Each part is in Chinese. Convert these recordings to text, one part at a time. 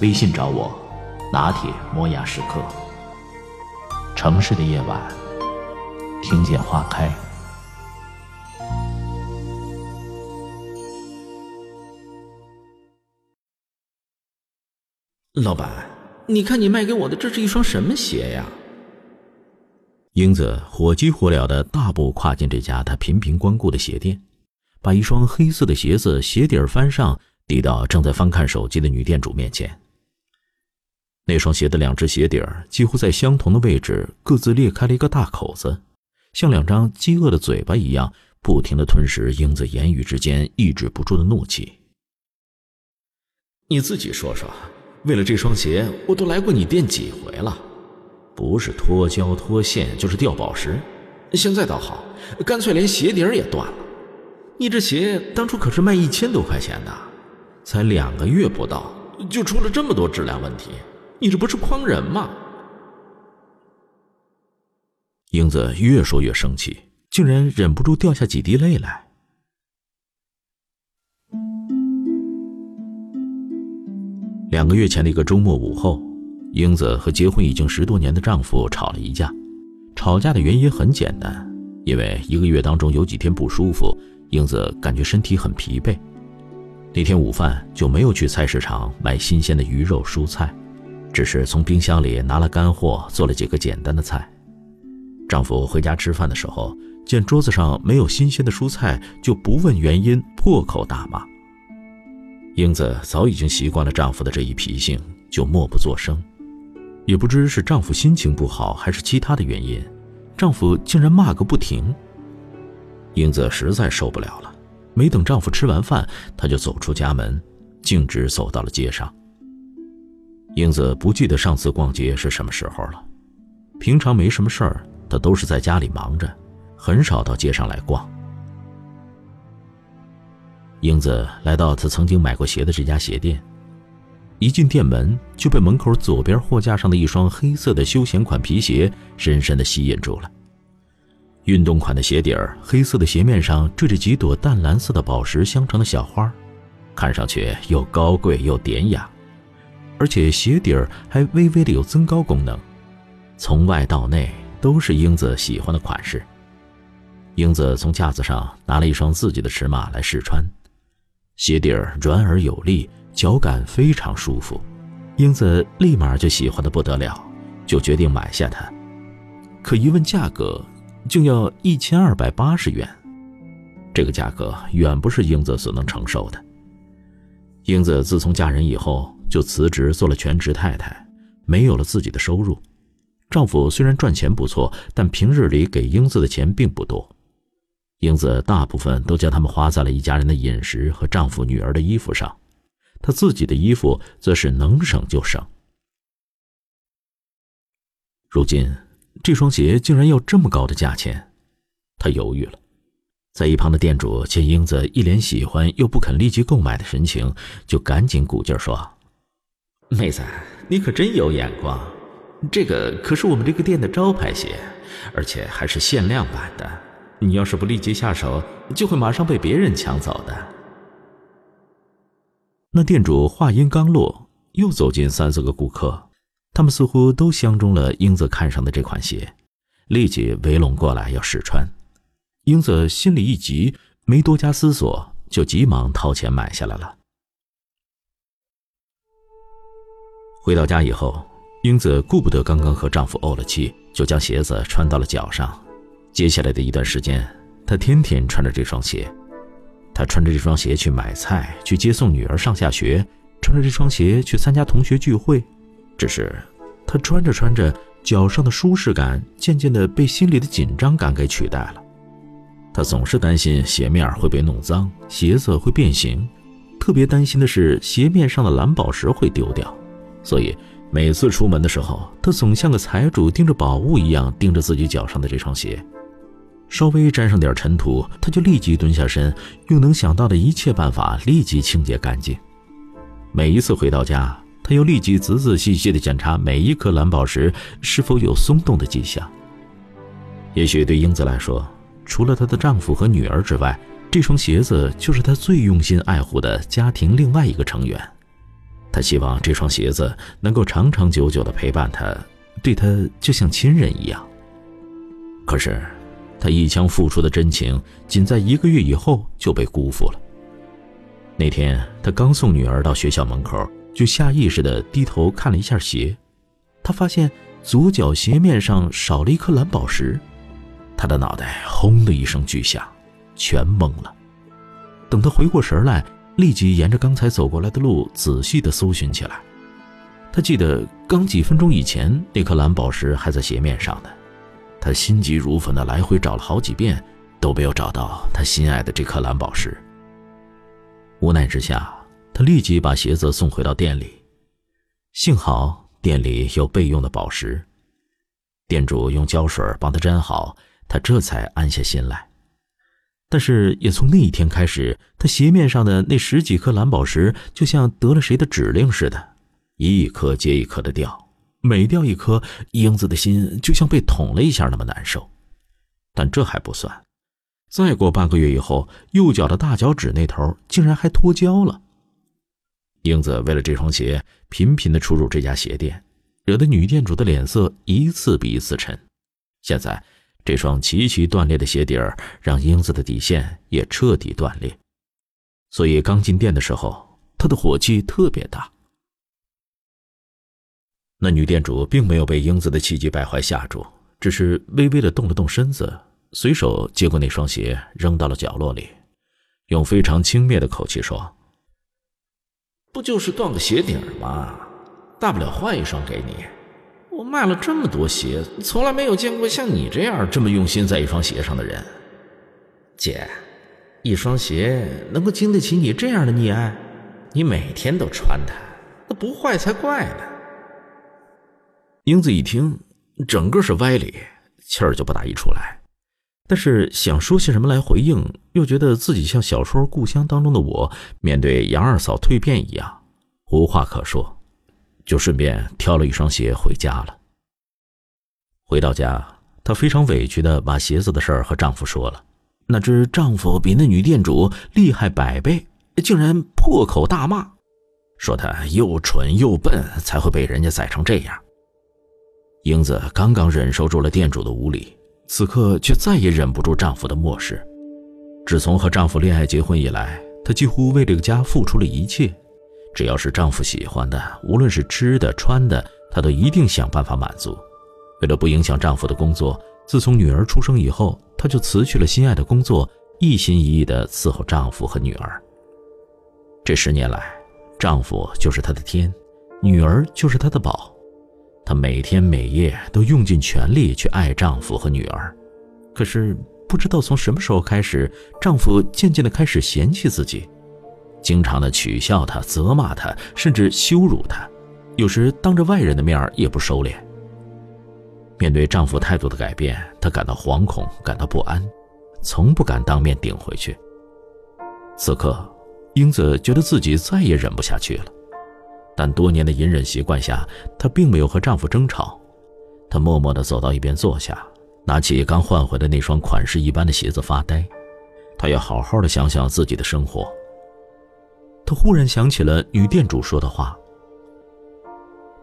微信找我，拿铁磨牙时刻。城市的夜晚，听见花开。老板，你看你卖给我的这是一双什么鞋呀？英子火急火燎的大步跨进这家他频频光顾的鞋店，把一双黑色的鞋子鞋底儿翻上，递到正在翻看手机的女店主面前。那双鞋的两只鞋底儿几乎在相同的位置各自裂开了一个大口子，像两张饥饿的嘴巴一样，不停的吞噬英子言语之间抑制不住的怒气。你自己说说，为了这双鞋，我都来过你店几回了，不是脱胶脱线，就是掉宝石。现在倒好，干脆连鞋底儿也断了。你这鞋当初可是卖一千多块钱的，才两个月不到，就出了这么多质量问题，你这不是诓人吗？英子越说越生气，竟然忍不住掉下几滴泪来。两个月前的一个周末午后，英子和结婚已经十多年的丈夫吵了一架。吵架的原因很简单，因为一个月当中有几天不舒服，英子感觉身体很疲惫。那天午饭就没有去菜市场买新鲜的鱼肉蔬菜，只是从冰箱里拿了干货做了几个简单的菜。丈夫回家吃饭的时候，见桌子上没有新鲜的蔬菜，就不问原因，破口大骂。英子早已经习惯了丈夫的这一脾性，就默不作声。也不知是丈夫心情不好，还是其他的原因，丈夫竟然骂个不停。英子实在受不了了，没等丈夫吃完饭，她就走出家门，径直走到了街上。英子不记得上次逛街是什么时候了，平常没什么事儿，她都是在家里忙着，很少到街上来逛。英子来到她曾经买过鞋的这家鞋店，一进店门就被门口左边货架上的一双黑色的休闲款皮鞋深深的吸引住了。运动款的鞋底儿，黑色的鞋面上缀着几朵淡蓝色的宝石镶成的小花，看上去又高贵又典雅，而且鞋底儿还微微的有增高功能，从外到内都是英子喜欢的款式。英子从架子上拿了一双自己的尺码来试穿。鞋底儿软而有力，脚感非常舒服，英子立马就喜欢的不得了，就决定买下它。可一问价格，竟要一千二百八十元，这个价格远不是英子所能承受的。英子自从嫁人以后，就辞职做了全职太太，没有了自己的收入。丈夫虽然赚钱不错，但平日里给英子的钱并不多。英子大部分都将他们花在了一家人的饮食和丈夫、女儿的衣服上，她自己的衣服则是能省就省。如今，这双鞋竟然要这么高的价钱，她犹豫了。在一旁的店主见英子一脸喜欢又不肯立即购买的神情，就赶紧鼓劲说：“妹子，你可真有眼光，这个可是我们这个店的招牌鞋，而且还是限量版的。”你要是不立即下手，就会马上被别人抢走的。那店主话音刚落，又走进三四个顾客，他们似乎都相中了英子看上的这款鞋，立即围拢过来要试穿。英子心里一急，没多加思索，就急忙掏钱买下来了。回到家以后，英子顾不得刚刚和丈夫怄了气，就将鞋子穿到了脚上。接下来的一段时间，她天天穿着这双鞋。她穿着这双鞋去买菜，去接送女儿上下学，穿着这双鞋去参加同学聚会。只是，她穿着穿着，脚上的舒适感渐渐的被心里的紧张感给取代了。她总是担心鞋面会被弄脏，鞋子会变形。特别担心的是鞋面上的蓝宝石会丢掉，所以每次出门的时候，他总像个财主盯着宝物一样盯着自己脚上的这双鞋。稍微沾上点尘土，他就立即蹲下身，用能想到的一切办法立即清洁干净。每一次回到家，他又立即仔仔细细地检查每一颗蓝宝石是否有松动的迹象。也许对英子来说，除了她的丈夫和女儿之外，这双鞋子就是她最用心爱护的家庭另外一个成员。他希望这双鞋子能够长长久久地陪伴她，对她就像亲人一样。可是。他一腔付出的真情，仅在一个月以后就被辜负了。那天，他刚送女儿到学校门口，就下意识地低头看了一下鞋，他发现左脚鞋面上少了一颗蓝宝石，他的脑袋轰的一声巨响，全懵了。等他回过神来，立即沿着刚才走过来的路仔细地搜寻起来。他记得刚几分钟以前，那颗蓝宝石还在鞋面上呢。他心急如焚的来回找了好几遍，都没有找到他心爱的这颗蓝宝石。无奈之下，他立即把鞋子送回到店里。幸好店里有备用的宝石，店主用胶水帮他粘好，他这才安下心来。但是也从那一天开始，他鞋面上的那十几颗蓝宝石就像得了谁的指令似的，一颗接一颗的掉。每掉一颗，英子的心就像被捅了一下那么难受。但这还不算，再过半个月以后，右脚的大脚趾那头竟然还脱胶了。英子为了这双鞋，频频的出入这家鞋店，惹得女店主的脸色一次比一次沉。现在，这双齐齐断裂的鞋底儿让英子的底线也彻底断裂，所以刚进店的时候，她的火气特别大。那女店主并没有被英子的气急败坏吓住，只是微微的动了动身子，随手接过那双鞋扔到了角落里，用非常轻蔑的口气说：“不就是断个鞋底儿吗？大不了换一双给你。我卖了这么多鞋，从来没有见过像你这样这么用心在一双鞋上的人。姐，一双鞋能够经得起你这样的溺爱？你每天都穿它，那不坏才怪呢。”英子一听，整个是歪理，气儿就不打一处来。但是想说些什么来回应，又觉得自己像小说《故乡》当中的我，面对杨二嫂蜕变一样，无话可说，就顺便挑了一双鞋回家了。回到家，她非常委屈的把鞋子的事儿和丈夫说了。哪知丈夫比那女店主厉害百倍，竟然破口大骂，说她又蠢又笨，才会被人家宰成这样。英子刚刚忍受住了店主的无礼，此刻却再也忍不住丈夫的漠视。自从和丈夫恋爱结婚以来，她几乎为这个家付出了一切，只要是丈夫喜欢的，无论是吃的穿的，她都一定想办法满足。为了不影响丈夫的工作，自从女儿出生以后，她就辞去了心爱的工作，一心一意地伺候丈夫和女儿。这十年来，丈夫就是她的天，女儿就是她的宝。她每天每夜都用尽全力去爱丈夫和女儿，可是不知道从什么时候开始，丈夫渐渐的开始嫌弃自己，经常的取笑她、责骂她，甚至羞辱她，有时当着外人的面也不收敛。面对丈夫态度的改变，她感到惶恐，感到不安，从不敢当面顶回去。此刻，英子觉得自己再也忍不下去了。但多年的隐忍习惯下，她并没有和丈夫争吵。她默默地走到一边坐下，拿起刚换回的那双款式一般的鞋子发呆。她要好好的想想自己的生活。她忽然想起了女店主说的话：“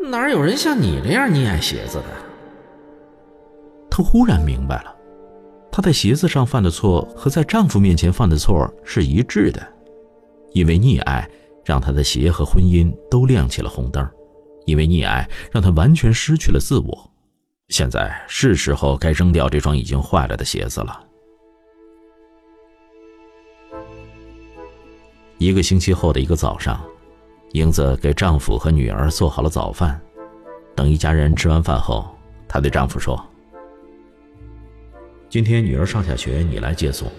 哪有人像你这样溺爱鞋子的？”他忽然明白了，她在鞋子上犯的错和在丈夫面前犯的错是一致的，因为溺爱。让她的鞋和婚姻都亮起了红灯，因为溺爱让她完全失去了自我。现在是时候该扔掉这双已经坏了的鞋子了。一个星期后的一个早上，英子给丈夫和女儿做好了早饭。等一家人吃完饭后，她对丈夫说：“今天女儿上下学你来接送，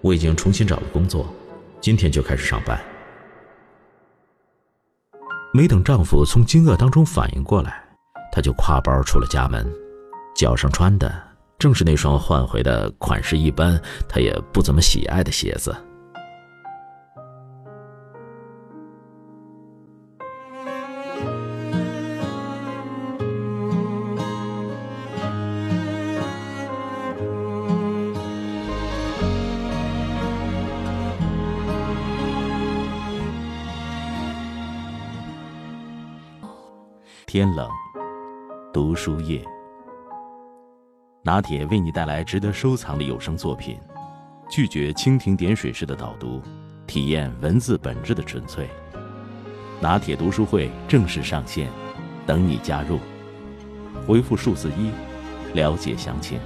我已经重新找了工作，今天就开始上班。”没等丈夫从惊愕当中反应过来，她就挎包出了家门，脚上穿的正是那双换回的款式一般、她也不怎么喜爱的鞋子。天冷，读书夜。拿铁为你带来值得收藏的有声作品，拒绝蜻蜓点水式的导读，体验文字本质的纯粹。拿铁读书会正式上线，等你加入。回复数字一，了解详情。